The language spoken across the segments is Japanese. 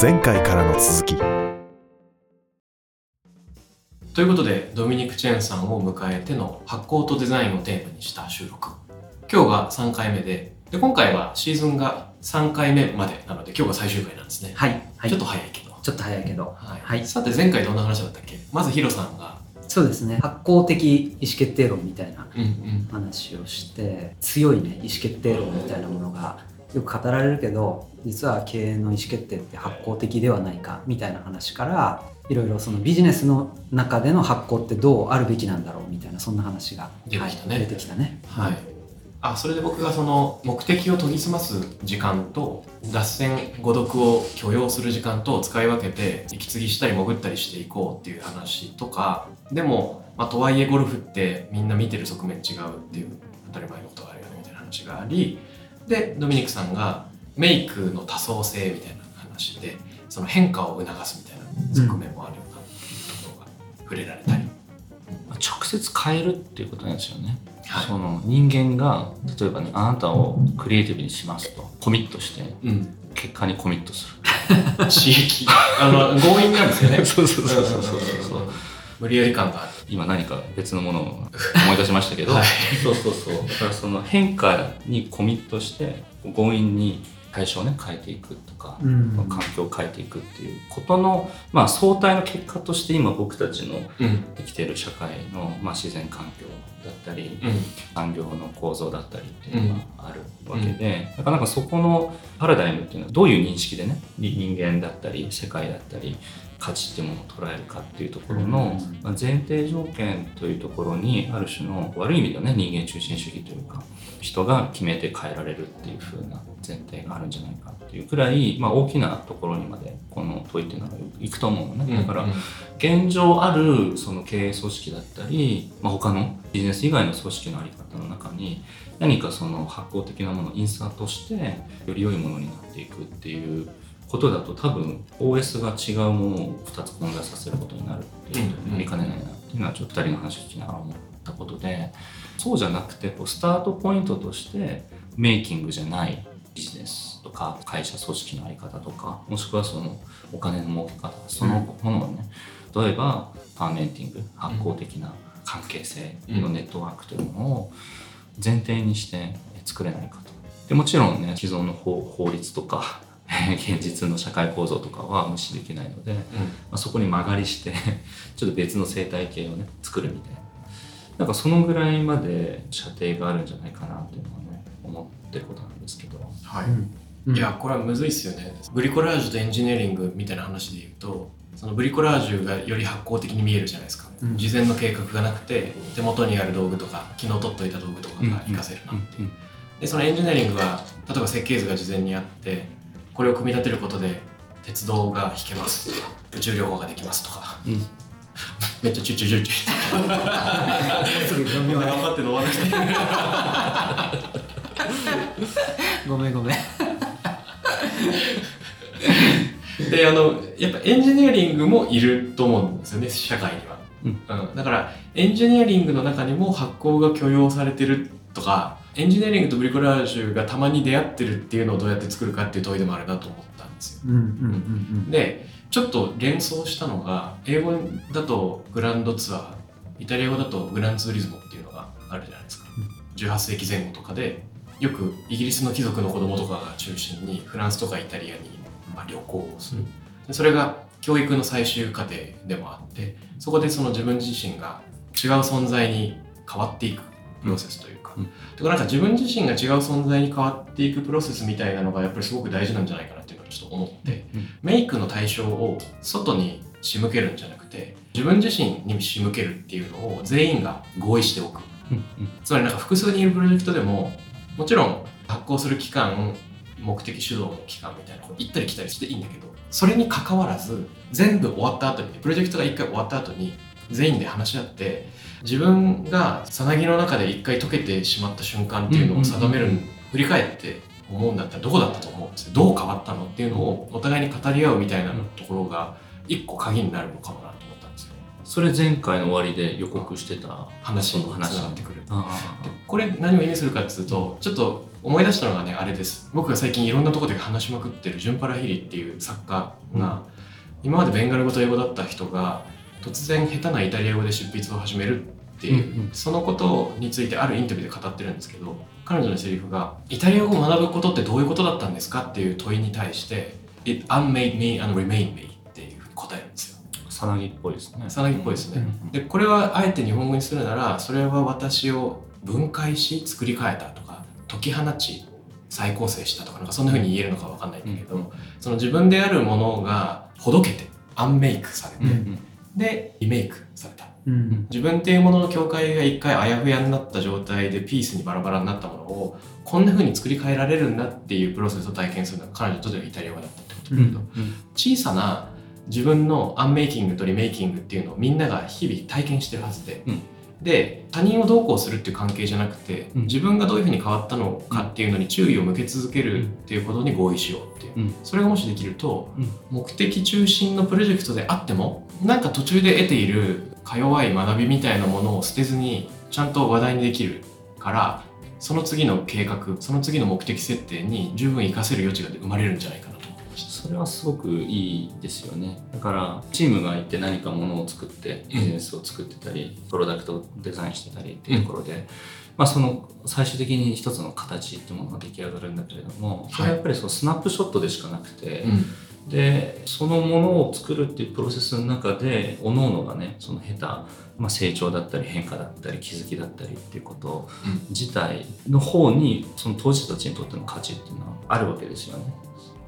前回からの続き。ということでドミニク・チェンさんを迎えての発酵とデザインをテーマにした収録。今日が3回目でで今回はシーズンが3回目までなので今日が最終回なんですね、はい、はい、ちょっと早いけど、ちょっと早いけど、はい。はい。さて前回どんな話だったっけ？まずヒロさんが。そうですね。発酵的意思決定論みたいなうんうん。話をして強いね意思決定論みたいなものがよく語られるけど実は経営の意思決定って発酵的ではないかみたいな話からいろいろそのビジネスの中での発酵ってどうあるべきなんだろうみたいなそんな話が出てきたね。はい出てきたね。はい、あそれで僕がその目的を研ぎ澄ます時間と脱線誤読を許容する時間と使い分けて息継ぎしたり潜ったりしていこうっていう話とかでも、まあ、とはいえゴルフってみんな見てる側面違うっていう当たり前のことがあるよねみたいな話がありでドミニクさんがメイクの多層性みたいな話でその変化を促すみたいな側面もあるようなところが触れられたり。直接変えるっていうことなんですよね。はい。その人間が例えばねあなたをクリエイティブにしますとコミットしてうん、結果にコミットす刺激。あの強引なんですよね。る そうそうそうそうそう。うん。無理やり感がある今何か別のものを思い出しましたけど、はい。そうそうそう。だからその変化にコミットして強引に対象をね変えていくとか、うん。環境を変えていくっていうことの、まあ、相対の結果として今僕たちのうん。生きている社会の、まあ、自然環境だったり、うん。産業の構造だったりっていうのがあるわけで、なかなかそこのパラダイムっていうのはどういう認識でねに人間だったり世界だったり価値っていうものを捉えるかっていうところの、前提条件というところにある種の悪い意味ではね人間中心主義というか人が決めて変えられるっていう風な前提があるんじゃないかっていうくらい、まあ、大きなところにまでこの問いっていうのがいくと思うのね。だから、うん現状あるその経営組織だったり、まあ、他のビジネス以外の組織のあり方の中に何かその発行的なものをインサートしてより良いものになっていくっていうことだと多分 OS が違うものを2つ混在させることになるっていうことになりかねないなっていうのはちょっと2人の話を聞きながら思ったことでそうじゃなくてこうスタートポイントとしてメイキングじゃないビジネスとか会社組織のあり方とかもしくはそのお金の儲け方そのものをね、例えばファーメンティング発酵的な関係性のネットワークというものを前提にして作れないかと。でもちろんね既存の法法律とか 現実の社会構造とかは無視できないので、まあ、そこに曲がりして ちょっと別の生態系をね作るみたいな。なんかそのぐらいまで射程があるんじゃないかなっていうのはね思ってることなんですけど。はい。うん。いやこれはむずいっすよね。ブリコラージュとエンジニアリングみたいな話で言うとそのブリコラージュがより発酵的に見えるじゃないですか、うん。事前の計画がなくて手元にある道具とか昨日取っといた道具とかが活かせるなっていう、でそのエンジニアリングは例えば設計図が事前にあってこれを組み立てることで鉄道が引けます。宇宙旅行ができますとか。うん。うんめっちゃチュチュチュチュ頑張って飲まなくてりごめんごめん。であのやっぱエンジニアリングもいると思うんですよね社会には、うん。だからエンジニアリングの中にも発行が許容されてるとかエンジニアリングとブリコラージュがたまに出会ってるっていうのをどうやって作るかっていう問いでもあるなと思ったんですよ。うんうんうんでちょっと連想したのが英語だとグランドツアーイタリア語だとグランツーリズムっていうのがあるじゃないですか、18世紀前後とかでよくイギリスの貴族の子供とかが中心にフランスとかイタリアにまあ旅行をする、でそれが教育の最終過程でもあってそこでその自分自身が違う存在に変わっていくプロセスというか、うんだからなんか自分自身が違う存在に変わっていくプロセスみたいなのがやっぱりすごく大事なんじゃないかなっていうのをちょっと思って、メイクの対象を外に仕向けるんじゃなくて自分自身に仕向けるっていうのを全員が合意しておく。うんつまりなんか複数人いるプロジェクトでももちろん発行する期間目的主導の期間みたいな行ったり来たりしていいんだけどそれに関わらず全部終わった後にプロジェクトが一回終わった後に全員で話し合って自分がさなぎの中で一回溶けてしまった瞬間っていうのを定める、うんうんうん。振り返って思うんだったらどこだったと思うんですよどう変わったのっていうのをお互いに語り合うみたいなところが一個鍵になるのかもなと思ったんですよ。それ前回の終わりで予告してた話？につなってくる。これ何を意味するかっていうとちょっと思い出したのがねあれです。僕が最近いろんなところで話しまくってるジュンパラヒリっていう作家が、今までベンガル語と英語だった人が突然下手なイタリア語で執筆を始めるっていう、うんうんそのことについてあるインタビューで語ってるんですけど彼女のセリフが「イタリア語を学ぶことってどういうことだったんですか?」っていう問いに対して「It unmade me and remained me」っていうふうに答えるんですよ。さなぎっぽいですねさなぎっぽいですね。うんでこれはあえて日本語にするならそれは私を分解し作り変えたとか解き放ち再構成したとかなんかそんな風に言えるのかわかんないんだけど、うんその自分であるものがほどけてアンメイクされて、うんうんでリメイクされた。うん。自分っていうものの境界が一回あやふやになった状態でピースにバラバラになったものをこんな風に作り変えられるんだっていうプロセスを体験するのが彼女にとってはイタリア語だったってことだけど、小さな自分のアンメイキングとリメイキングっていうのをみんなが日々体験してるはずで、うんで他人をどうこうするっていう関係じゃなくて、うん。自分がどういうふうに変わったのかっていうのに注意を向け続けるっていうことに合意しようっていう、うん。それがもしできると、うん。目的中心のプロジェクトであってもなんか途中で得ているか弱い学びみたいなものを捨てずにちゃんと話題にできるからその次の計画その次の目的設定に十分活かせる余地が生まれるんじゃないかな。それはすごくいいですよね。だからチームがいて何かものを作ってビジネスを作ってたり、プロダクトをデザインしてたりっていうところで、まあ、その最終的に一つの形っていうものが出来上がるんだけれどもそれはやっぱりそのスナップショットでしかなくて、うん。でそのものを作るっていうプロセスの中で各々がねその下手、まあ、成長だったり変化だったり気づきだったりっていうこと自体の方にその当事者たちにとっての価値っていうのはあるわけですよね。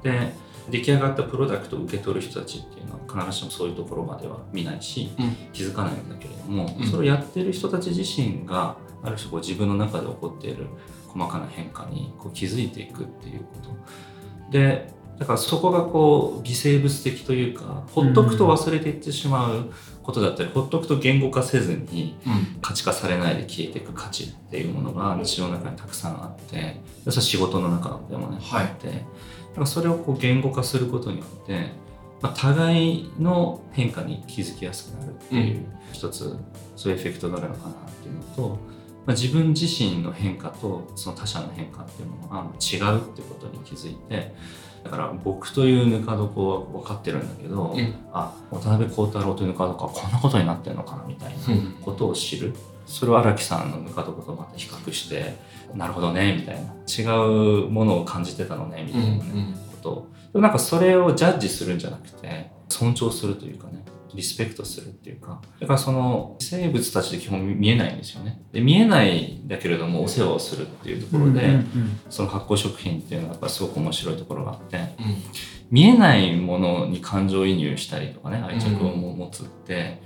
で出来上がったプロダクトを受け取る人たちっていうのは必ずしもそういうところまでは見ないし、うん。気づかないんだけれども、うん。それをやってる人たち自身がある種こう自分の中で起こっている細かな変化にこう気づいていくっていうこと。でだからそこがこう微生物的というかほっとくと忘れていってしまうことだったり、ほっとくと言語化せずにうん。価値化されないで消えていく価値っていうものが日常の中にたくさんあってでそれは仕事の中でもね、はい。あってそれをこう言語化することによって、まあ、互いの変化に気づきやすくなるっていう、うん。一つそういうエフェクトがあるのかなっていうのと、まあ、自分自身の変化とその他者の変化っていうものが違うっていうことに気づいてだから僕というぬか床は分かってるんだけど、うん。あ渡辺幸太郎というぬか床はこんなことになってるのかなみたいなうん。ことを知る。それを荒木さんのぬか床とまた比較してなるほどねみたいな。違うものを感じてたのねみたいなね、こと。でもなんかそれをジャッジするんじゃなくて尊重するというかねリスペクトするっていうか。だからその生物たちで基本見えないんですよね。で見えないんだけれどもお世話をするっていうところで、うんうんその発酵食品っていうのはやっぱりすごく面白いところがあってうん。見えないものに感情移入したりとかね愛着をも持つって、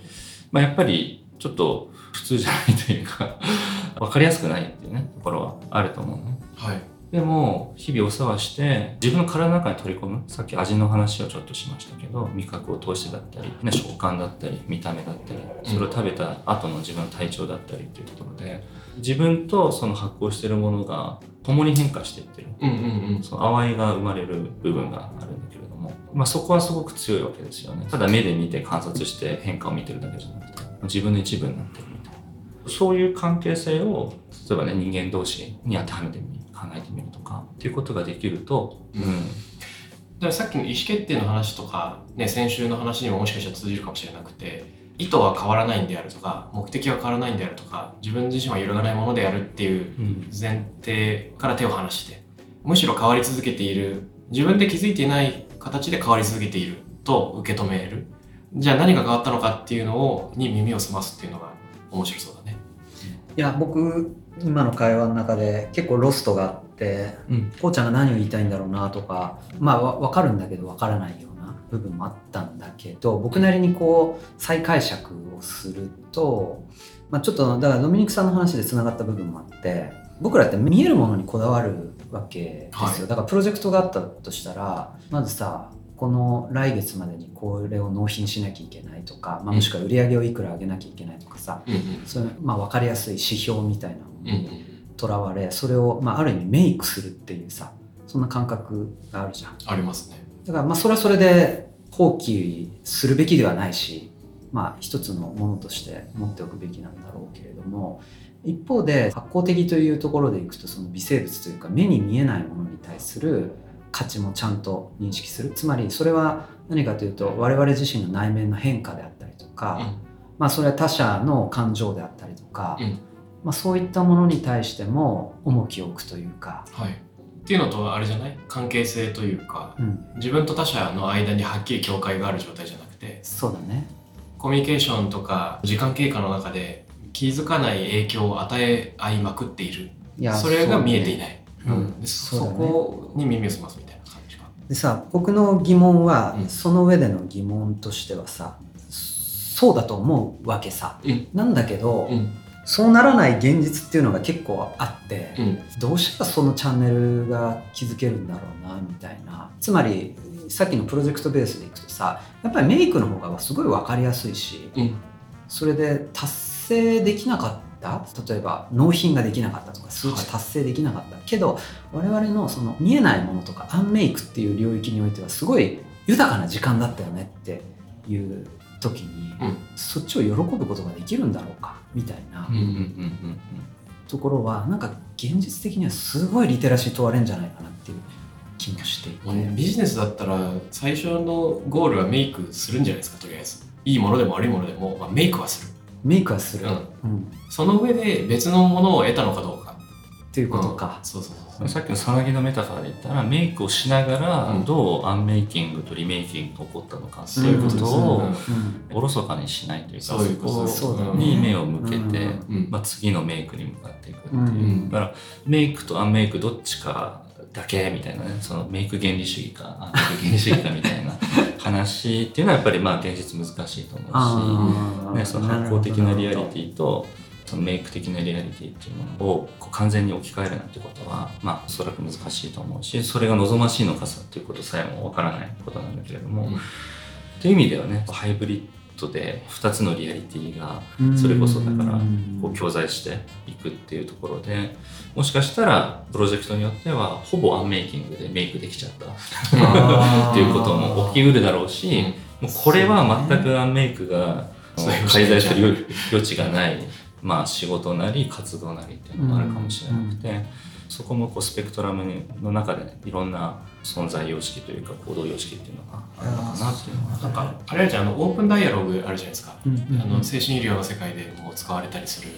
まあ、やっぱりちょっと普通じゃないというか 分かりやすくないっていうねところはあると思うのね。はい。でも日々お世話して自分の体の中に取り込むさっき味の話をちょっとしましたけど味覚を通してだったり、ね、食感だったり見た目だったりそれを食べた後の自分の体調だったりっていうところで自分とその発酵してるものが共に変化していってる。うんうんうん。その淡いが生まれる部分があるんだけれども、まあ、そこはすごく強いわけですよね。ただ目で見て観察して変化を見てるだけじゃな自分の一部になってるみたいな。そういう関係性を例えばね人間同士に当てはめてみる考えてみるとかっていうことができると、うん。だからさっきの意思決定の話とか、ね、先週の話にももしかしたら通じるかもしれなくて意図は変わらないんであるとか目的は変わらないんであるとか自分自身は揺るがないものであるっていううん。前提から手を離してむしろ変わり続けている自分で気づいていない形で変わり続けていると受け止めるじゃあ何が変わったのかっていうのをに耳を澄ますっていうのが面白そうだね。いや僕今の会話の中で結構ロストがあってうん。こうちゃんが何を言いたいんだろうなとかまあわ分かるんだけど分からないような部分もあったんだけど僕なりにこう再解釈をすると、まあ、ちょっとだからドミニクさんの話でつながった部分もあって僕らって見えるものにこだわるわけですよ、はい。だからプロジェクトがあったとしたらまずさこの来月までにこれを納品しなきゃいけないとか、まあ、もしくは売り上げをいくら上げなきゃいけないとかさ、うんうん。そういう、まあ、分かりやすい指標みたいなものうんにとらわれそれを、まあ、ある意味メイクするっていうさそんな感覚があるじゃん。ありますね。だからまあそれはそれで放棄するべきではないしまあ一つのものとして持っておくべきなんだろうけれども一方で発光的というところでいくとその微生物というか目に見えないものに対する価値もちゃんと認識する。つまりそれは何かというと我々自身の内面の変化であったりとか、うん。まあそれは他者の感情であったりとか、うん。まあ、そういったものに対しても重きを置くというか、はい。っていうのとあれじゃない？関係性というかうん、自分と他者の間にはっきり境界がある状態じゃなくて。そうだね。コミュニケーションとか時間経過の中で気づかない影響を与え合いまくっている。いやそれが見えていいないうん。でそこに耳を澄ますみたいな感じかでさ僕の疑問は、うん。その上での疑問としてはさそうだと思うわけさ、うん。なんだけど、うん。そうならない現実っていうのが結構あって、うん。どうしたらそのチャンネルが築けるんだろうなみたいな。つまりさっきのプロジェクトベースでいくとさやっぱりメイクの方がすごい分かりやすいしうん。それで達成できなかった？例えば納品ができなかったとか数値達成できなかった、けど我々のその見えないものとかアンメイクっていう領域においてはすごい豊かな時間だったよねっていう時に、うん。そっちを喜ぶことができるんだろうかみたいな。ところはなんか現実的にはすごいリテラシー問われるんじゃないかなっていう気もしていて、うんビジネスだったら最初のゴールはメイクするんじゃないですかとりあえず。いいものでも悪いものでも、まあ、メイクはするメイクはする、うん。うん。その上で別のものを得たのかどうか。っていうことか、そうそうそう。さっきのさなぎのメタファーで言ったらメイクをしながらうん。どう unmaking と remaking が起こったのかってそういうこということですをおろそかにしないというかそういうことに目を向けて、まあ、次のメイクに向かっていくっていう、うん。だからメイクと unmake どっちかだけみたいなねそのメイク原理主義か unmake 原理主義かみたいな 話っていうのはやっぱりまあ現実難しいと思うし。ね、その発酵的なリアリティとそのメイク的なリアリティっていうものをこう完全に置き換えるなんてことはまあおそらく難しいと思うしそれが望ましいのかさっていうことさえもわからないことなんだけれども、うんっていう意味ではねハイブリッドで2つのリアリティがうん。それこそだからうんこう共在していくっていうところでもしかしたらプロジェクトによってはほぼアンメイキングでメイクできちゃった。っていうことも起きうるだろうし、もうこれは全くアンメイクが介在する余地がない、まあ、仕事なり活動なりっていうのもあるかもしれなくて、そこもこうスペクトラムの中でいろんな存在様式というか行動様式っていうのがあるのかなっていうのはなんかあれじゃんあのオープンダイアログあるじゃないですか、うんうんあの精神医療の世界でも使われたりする。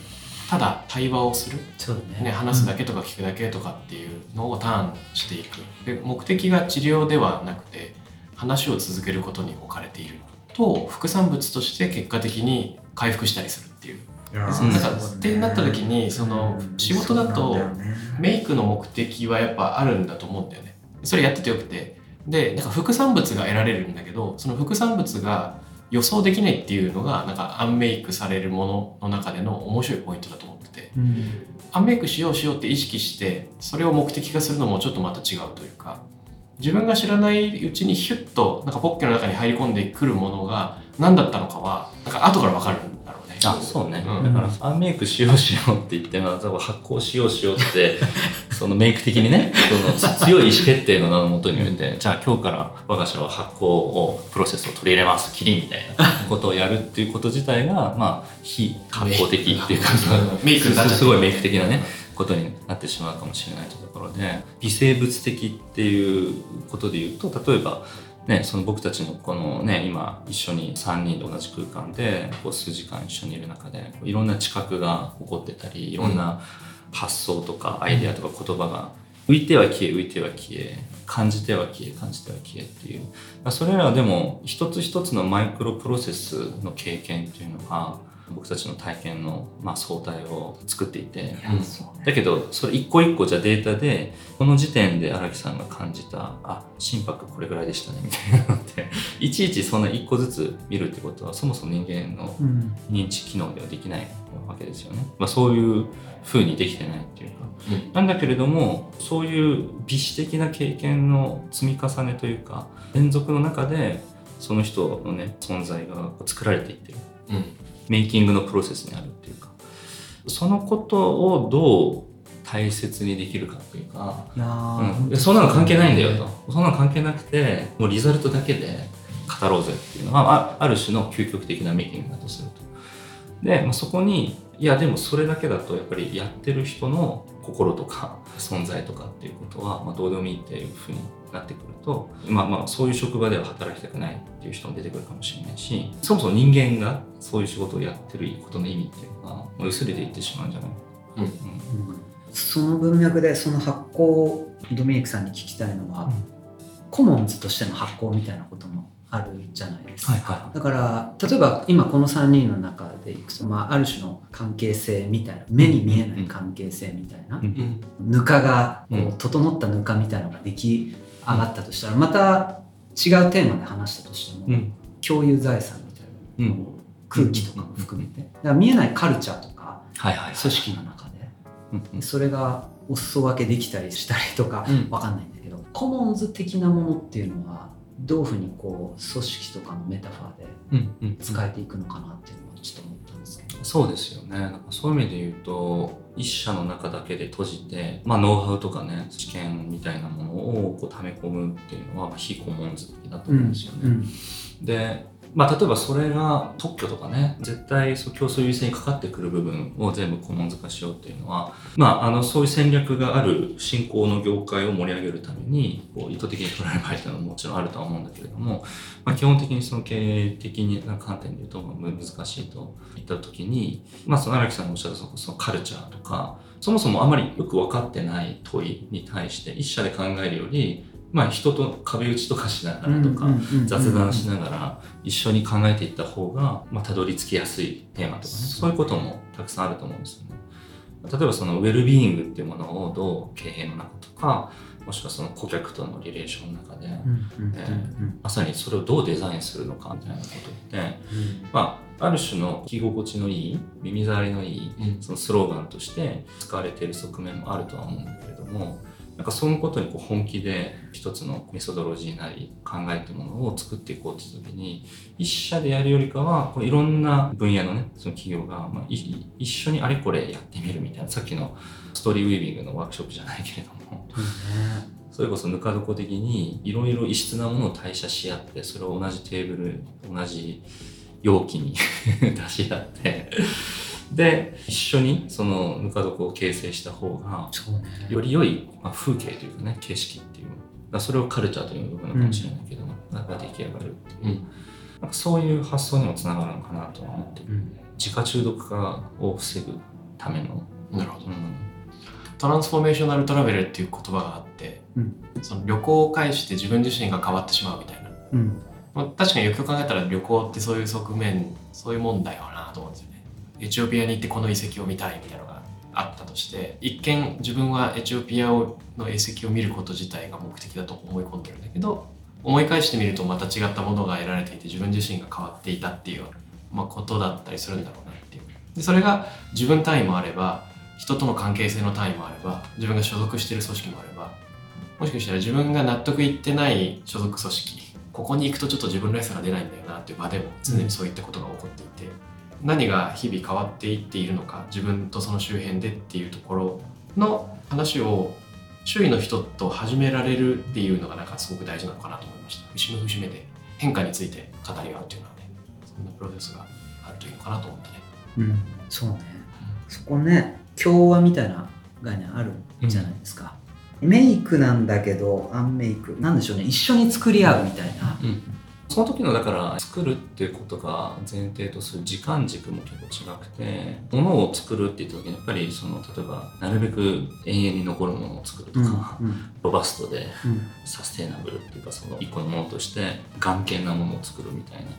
ただ対話をする、そうだね。ね、話すだけとか聞くだけとかっていうのをターンしていく。で目的が治療ではなくて話を続けることに置かれていると副産物として結果的に回復したりするっていう。なんかってなった時にその仕事だとメイクの目的はやっぱあるんだと思うんだよねそれやっててよくて。でなんか副産物が得られるんだけどその副産物が予想できないっていうのがなんかアンメイクされるものの中での面白いポイントだと思ってて。うん。アンメイクしようしようって意識してそれを目的化するのもちょっとまた違うというか。自分が知らないうちにヒュッとなんかポッケの中に入り込んでくるものが何だったのかはなんか後から分かるん。あそうね、うん。だからアンメイクしようしようって言って、発酵しようしようって そのメイク的にねその強い意思決定の名のもとにおいてじゃあ今日から我が社は発酵をプロセスを取り入れますキリみたいなことをやるっていうこと自体がまあ非発酵的っていうかメイクすごいメイク的なねことになってしまうかもしれないというところで微生物的っていうことで言うと例えばね、その僕たちのこのね今一緒に3人で同じ空間でこう数時間一緒にいる中でいろんな知覚が起こってたりいろんな発想とかアイデアとか言葉が浮いては消え浮いては消え感じては消え感じては消えっていう。まそれらはでも一つ一つのマイクロプロセスの経験っていうのが僕たちの体験のまあ相対を作っていて。うん。だけどそれ一個一個じゃデータでこの時点で荒木さんが感じたあ心拍これぐらいでしたねみたいなのって。いちいちそんな一個ずつ見るってことはそもそも人間のうん。認知機能ではできないわけですよね、まあ、そういう風にできてないっていうか、うん。なんだけれどもそういう微視的な経験の積み重ねというか連続の中でその人のね存在が作られていってる。うんメイキングのプロセスにあるっていうかそのことをどう大切にできるかっていうか、いやーうん。でそんなの関係ないんだよと。そんなの関係なくてもうリザルトだけで語ろうぜっていうのはあある種の究極的なメイキングだとすると。で、まあ、そこにいやでもそれだけだとやっぱりやってる人の心とか存在とかっていうことは、まあ、どうでもいいっていうふうになってくるとまあまあそういう職場では働きたくないっていう人も出てくるかもしれないしそもそも人間がそういう仕事をやってることの意味っていうのがもう薄れていってしまうんじゃない？か、うん。うん。その文脈でその発行ドミニクさんに聞きたいのは、うん。コモンズとしての発行みたいなこともあるじゃないですか。はいはだから例えば今この3人の中でいくと、まあ、ある種の関係性みたいな目に見えない関係性みたいな、うん。うんぬかがこう整ったぬかみたいなのが出来上がったとしたらまた違うテーマで話したとしても、うん。共有財産みたいな、うん。空気とかも含めて。だから見えないカルチャーとかはいはい組織の中でうんうん。それがお裾分けできたりしたりとかうん。わかんないんだけどコモンズ的なものっていうのはどういうふうにこう組織とかのメタファーで使えていくのかなっていうのはちょっと思ったんですけど。そうですよね。なんかそういう意味で言うと一社の中だけで閉じて、まあ、ノウハウとかね知見みたいなものをこう溜め込むっていうのはまあ非コモンズ的だと思うんですよね。うんで、まあ、例えばそれが特許とかね絶対そう競争優位性にかかってくる部分を全部コモンズ化しようっていうのは、まあ、あのそういう戦略がある新興の業界を盛り上げるためにこう意図的に取られる場合っていうのはもちろんあるとは思うんだけれども、まあ、基本的にその経営的な観点で言うと難しいといった時に、まあ、その荒木さんがおっしゃったそのそのカルチャーとかそもそもあまりよく分かってない問いに対して一社で考えるより、まあ、人と壁打ちとかしながらとか、雑談しながら一緒に考えていった方が、まあ、たどり着きやすいテーマとかねそういうこともたくさんあると思うんですよね。例えばそのウェルビーイングっていうものをどう経営の中とかもしくはその顧客とのリレーションの中で、まさにそれをどうデザインするのかみたいなことって、まあ、ある種の聞き心地のいい耳障りのいいうん。そのスローガンとして使われている側面もあるとは思うんだけれどもなんかそのことにこう本気で一つのメソドロジーなり考えというものを作っていこうという時に一社でやるよりかはこういろんな分野のねその企業が、まあ、い一緒にあれこれやってみるみたいなさっきのストーリーウィービングのワークショップじゃないけれども。それこそぬか床的にいろいろ異質なものを代謝し合ってそれを同じテーブル同じ容器に 出し合ってで一緒にそのぬか床を形成した方がより良い、まあ、風景というかね景色っていうそれをカルチャーという部分のかもしれないけど、なんか出来上がるっていう、うん。なんかそういう発想にもつながるのかなとは思ってる。うん。自家中毒化を防ぐための、なるほど。うん。トランスフォーメーショナルトラベルっていう言葉があって、うん。その旅行を介して自分自身が変わってしまうみたいな、うん。まあ、確かによく考えたら旅行ってそういう側面そういうもんだよなと思うんですよ。ねエチオピアに行ってこの遺跡を見たいみたいなのがあったとして一見自分はエチオピアの遺跡を見ること自体が目的だと思い込んでるんだけど思い返してみるとまた違ったものが得られていて自分自身が変わっていたっていう、まあ、ことだったりするんだろうなっていう。でそれが自分単位もあれば人との関係性の単位もあれば自分が所属してる組織もあればもしかしたら自分が納得いってない所属組織ここに行くとちょっと自分らしさが出ないんだよなっていう場でも常にそういったことが起こっていて、何が日々変わっていっているのか自分とその周辺でっていうところの話を周囲の人と始められるっていうのがなんかすごく大事なのかなと思いました。節目節目で変化について語り合うっていうのはねそんなプロセスがあるといいのかなと思ってね。うんそうね。そこね共和みたいな概念あるじゃないですか、メイクなんだけどアンメイク。なんでしょうね。一緒に作り合うみたいな、その時のだから作るっていうことが前提とする時間軸も結構違くて物を作るって言った時にやっぱりその例えばなるべく永遠に残るものを作るとうんか、うん。ロバストでうん。サステイナブルっていうかその一個のものとして眼見なものを作るみたいな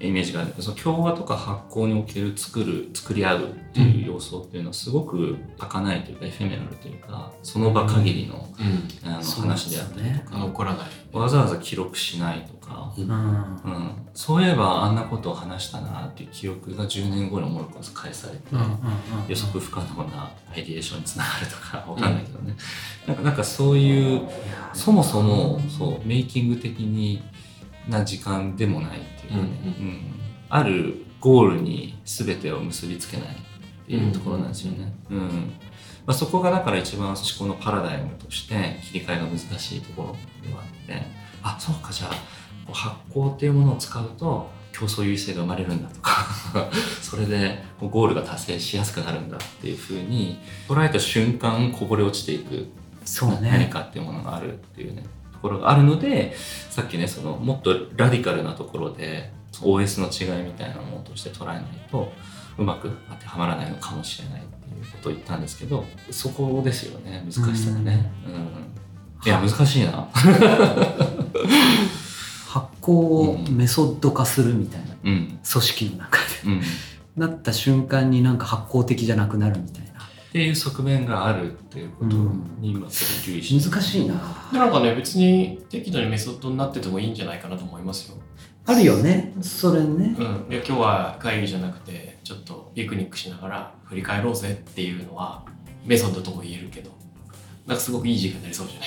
イメージがある。その共和とか発酵における作る作り合うっていう要素っていうのはすごく儚いというかエフェメラルというかその場限りの,、うん。あの話であったりねとか、残らないわざわざ記録しないとか、うん。うん、そういえばあんなことを話したなっていう記憶が10年後に思い返されて、うんうんうん予測不可能なアイディエーションにつながるとかわかんないけどね、なんかなんかそういうそもそもそうメイキング的にな時間でもないっていうかね、うんうん。あるゴールに全てを結びつけないっていうところなんですよね。うんまあ、そこがだから一番思考のパラダイムとして切り替えが難しいところではあって。あそうかじゃあ発酵っていうものを使うと競争優位性が生まれるんだとか。それでゴールが達成しやすくなるんだっていうふうに捉えた瞬間こぼれ落ちていく。そう何ねかっていうものがあるっていうね。ところがあるのでさっきねそのもっとラディカルなところで OS の違いみたいなものとして捉えないとうまく当てはまらないのかもしれないっていうことを言ったんですけどそこですよね難しさがね。うん、いや難しいな。発行をメソッド化するみたいなうん。組織の中で。うん。なった瞬間になんか発行的じゃなくなるみたいなっていう側面があるっていうことに今すごい留意して。難しいな。でなんかね別に適度にメソッドになっててもいいんじゃないかなと思いますよ。あるよね。それね。うん、で今日は会議じゃなくてちょっとピクニックしながら振り返ろうぜっていうのはメソッドとも言えるけど。なんかすごくいい時間になりそうじゃな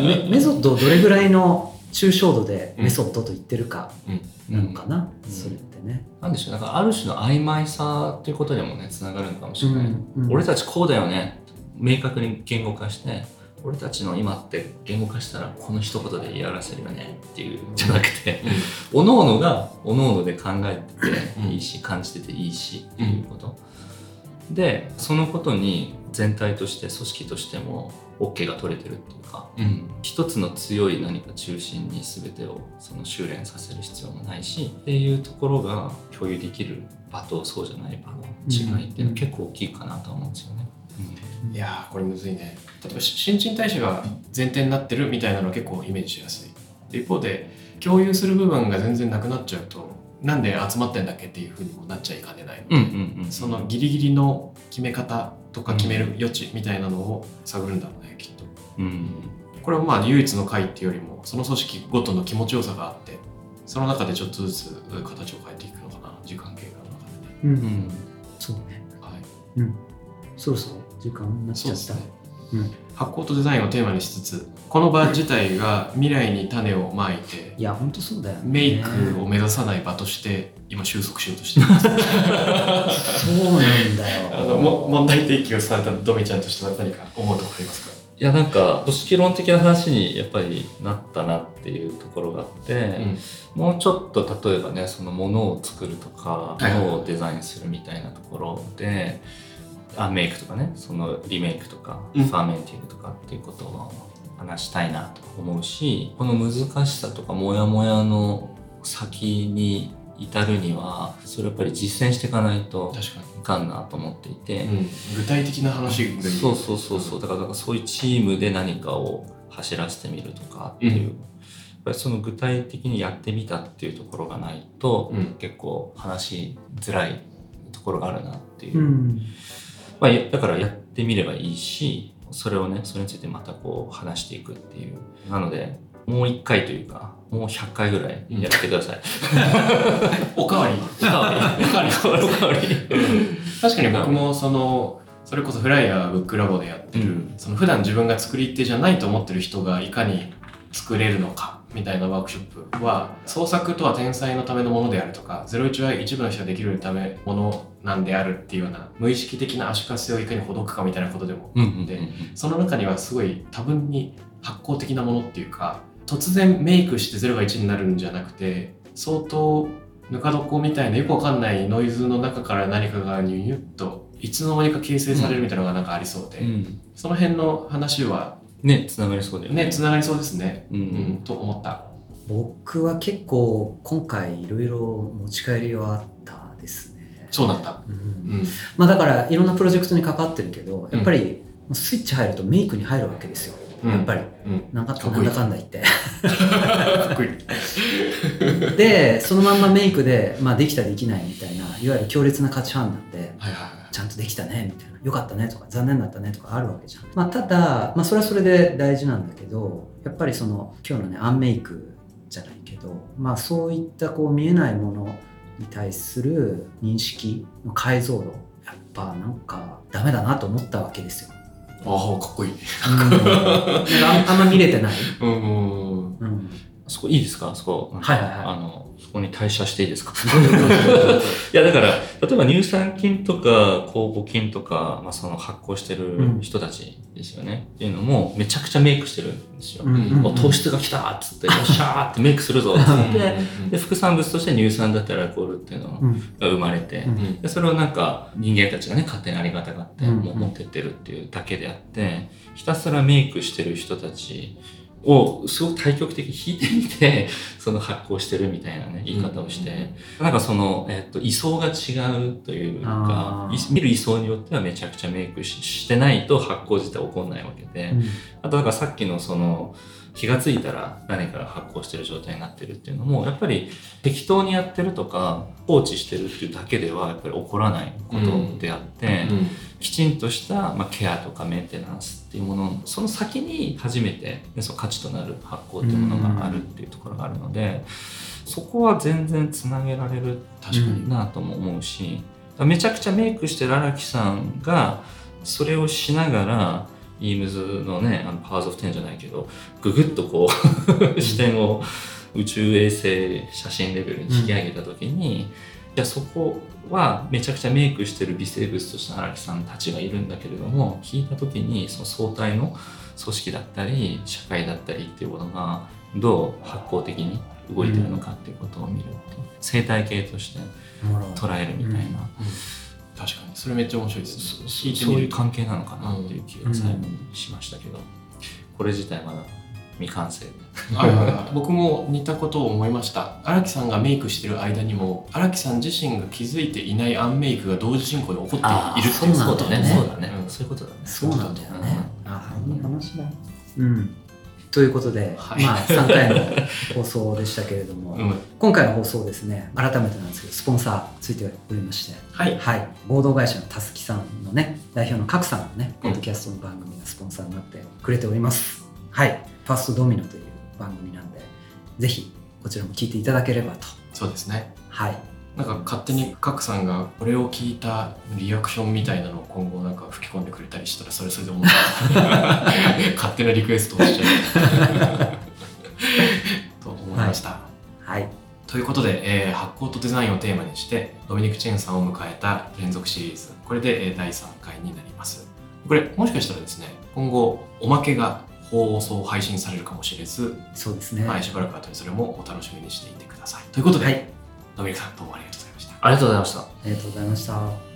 い？メメソッドをどれぐらいの抽象度でメソッドと言ってるかなのかな、うん。それってね、なんでしょう。なんかある種の曖昧さっていうことでもねつながるのかもしれない、うん。俺たちこうだよね。明確に言語化して。俺たちの今って言語化したらこの一言で言い表せるよね。っていう。じゃなくておのおのがおのおので考えてていいし、感じてていいしっていうこと、でそのことに全体として組織としても OK が取れてるっていうか、うん。一つの強い何か中心に全てをその修練させる必要もないしっていうところが共有できる場とそうじゃない場の違いっていうのは結構大きいかなとは思うんですよね。いやーこれむずいね。例えばし新陳代謝が前提になってるみたいなのは結構イメージしやすい。で一方で共有する部分が全然なくなっちゃうとなんで集まってんだっけっていうふうにもなっちゃいかねないので、うんうんうんそのギリギリの決め方とか決める余地みたいなのを探るんだろうねきっと。うん。これはまあ唯一の会っていうよりもその組織ごとの気持ちよさがあってその中でちょっとずつ形を変えていくのかな時間経過の中でね、うん。うん。そうね。はい、うん。そろそろ時間になっちゃった。そうですね。うん。発酵とデザインをテーマにしつつこの場自体が未来に種をまいていや本当そうだよね。メイクを目指さない場として今収束しようとしています。そうなんだよ。あのも問題提起をされたドミちゃんとしては何か思うところありますか？いやなんか組織論的な話にやっぱりなったなっていうところがあって、もうちょっと例えばねそのものを作るとかものをデザインするみたいなところで、アンメイクとかねそのリメイクとか、うん。ファーメンティングとかっていうことを話したいなと思うしこの難しさとかモヤモヤの先に至るにはそれやっぱり実践していかないと確かいかんなと思っていて。に、具体的な話でそうそうそうそう。だからだからそういうチームで何かを走らせてみるとかっていう、うん。やっぱりその具体的にやってみたっていうところがないと、うん。結構話しづらいところがあるなっていう、うん。まあ、やだからやってみればいいしそれをねそれについてまたこう話していくっていう。なのでもう1回というかもう100回ぐらいやってください。おかわり。おかわり。おかわり。おかわり。確かに僕もそのそれこそフライヤーブックラボでやってる、うん。その普段自分が作り手じゃないと思ってる人がいかに作れるのかみたいなワークショップは創作とは天才のためのものであるとか01は一部の人ができるためものなんであるっていうような無意識的な足かせをいかにほどくかみたいなことでもうんうんうんでその中にはすごい多分に発酵的なものっていうか突然メイクして0が1になるんじゃなくて相当ぬか床みたいなよくわかんないノイズの中から何かがニュニュッといつの間にか形成されるみたいなのがなんかありそうで、うん。その辺の話はねつながりそうだよね。ねつながりそうですね、うんうん、と思った。僕は結構今回いろいろ持ち帰りはあったですね。そうなんだ、うん。うん、まあだからいろんなプロジェクトに関わってるけどやっぱりスイッチ入るとメイクに入るわけですよ、やっぱり。うん、なんかなんだかんだ言って。でそのまんまメイクで、まあ、できたできないみたいないわゆる強烈な価値観なんではいはいはいちゃんとできたねみたいな。よかったねとか残念だったねとかあるわけじゃん、まあ、ただ、まあ、それはそれで大事なんだけどやっぱりその今日のねアンメイクじゃないけど、まあ、そういったこう見えないものに対する認識の解像度やっぱなんかダメだなと思ったわけですよ。ああかっこいい。うん、なんかあんま見れてない、うんうん、そこいいですか？そこ。はいはいはい。あの、そこに退社していいですか？いや、だから、例えば乳酸菌とか酵母菌とか、まあ、その発酵してる人たちですよね。っていうのも、めちゃくちゃメイクしてるんですよ。うんうんうん。お糖質が来たっつって、よっしゃーってメイクするぞっつって、で、副産物として乳酸だったりアルコールっていうのうん。が生まれて、うん。でそれをなんか人間たちがね、勝手にありがたがって、持ってってるっていうだけであって、ひたすらメイクしてる人たちをすごく対極的に引いてみて、その発酵してるみたいなね、言い方をして、なんかその、えっと、位相が違うというか見る位相によってはめちゃくちゃメイクししてないと発酵自体起こんないわけで、うん。あとだからさっきのその気がついたら何かが発酵してる状態になってるっていうのもやっぱり適当にやってるとか放置してるっていうだけではやっぱり起こらないことであって、うん。きちんとした、まあ、ケアとかメンテナンスっていうものその先に初めて、ね、その価値となる発酵っていうものがあるっていうところがあるので、そこは全然つなげられる確かに。なとも思うしめちゃくちゃメイクしてる荒木さんがそれをしながらイームズのねあのパワーズ・オフ・テンじゃないけどググッとこう視点を宇宙衛星写真レベルに引き上げた時に、じゃあそこはめちゃくちゃメイクしてる微生物としての荒木さんたちがいるんだけれども聞いた時にその相対の組織だったり社会だったりっていうものがどう発酵的に動いてるのかっていうことを見るっていう生態系として捉えるみたいな、確かに。それめっちゃ面白いですね。そそういう。関係なのかなっていう気が最後にしましたけど、これ自体まだ未完成。僕も似たことを思いました。荒木さんがメイクしてる間にも荒木さん自身が気づいていないアンメイクが同時進行で起こっているってそうなんだよね。そうだね、うん。そういうことだね。そうなんだよね。ああ、いい話だ。うん。ということで、はい。まあ3回の放送でしたけれども、うん。今回の放送ですね、改めてなんですけど、スポンサーついておりまして、はい。はい、合同会社のたすきさんのね、代表の角さんのね、うん。ポッドキャストの番組がスポンサーになってくれております。はい、ファーストドミノという番組なんで、ぜひこちらも聞いていただければと。そうですね。はい。なんか勝手にカクさんがこれを聞いたリアクションみたいなのを今後なんか吹き込んでくれたりしたらそれそれで思った 勝手なリクエストをしちゃう。と思いました、はい。ということで、えー発酵とデザインをテーマにしてドミニク・チェンさんを迎えた連続シリーズ。これで、えー第3回になります。これもしかしたらですね今後おまけが放送配信されるかもしれず、そうですね。はい、しばらく後にそれもお楽しみにしていてくださいということで、はい。ドミニクさんどうもありがとうございましたありがとうございましたありがとうございました。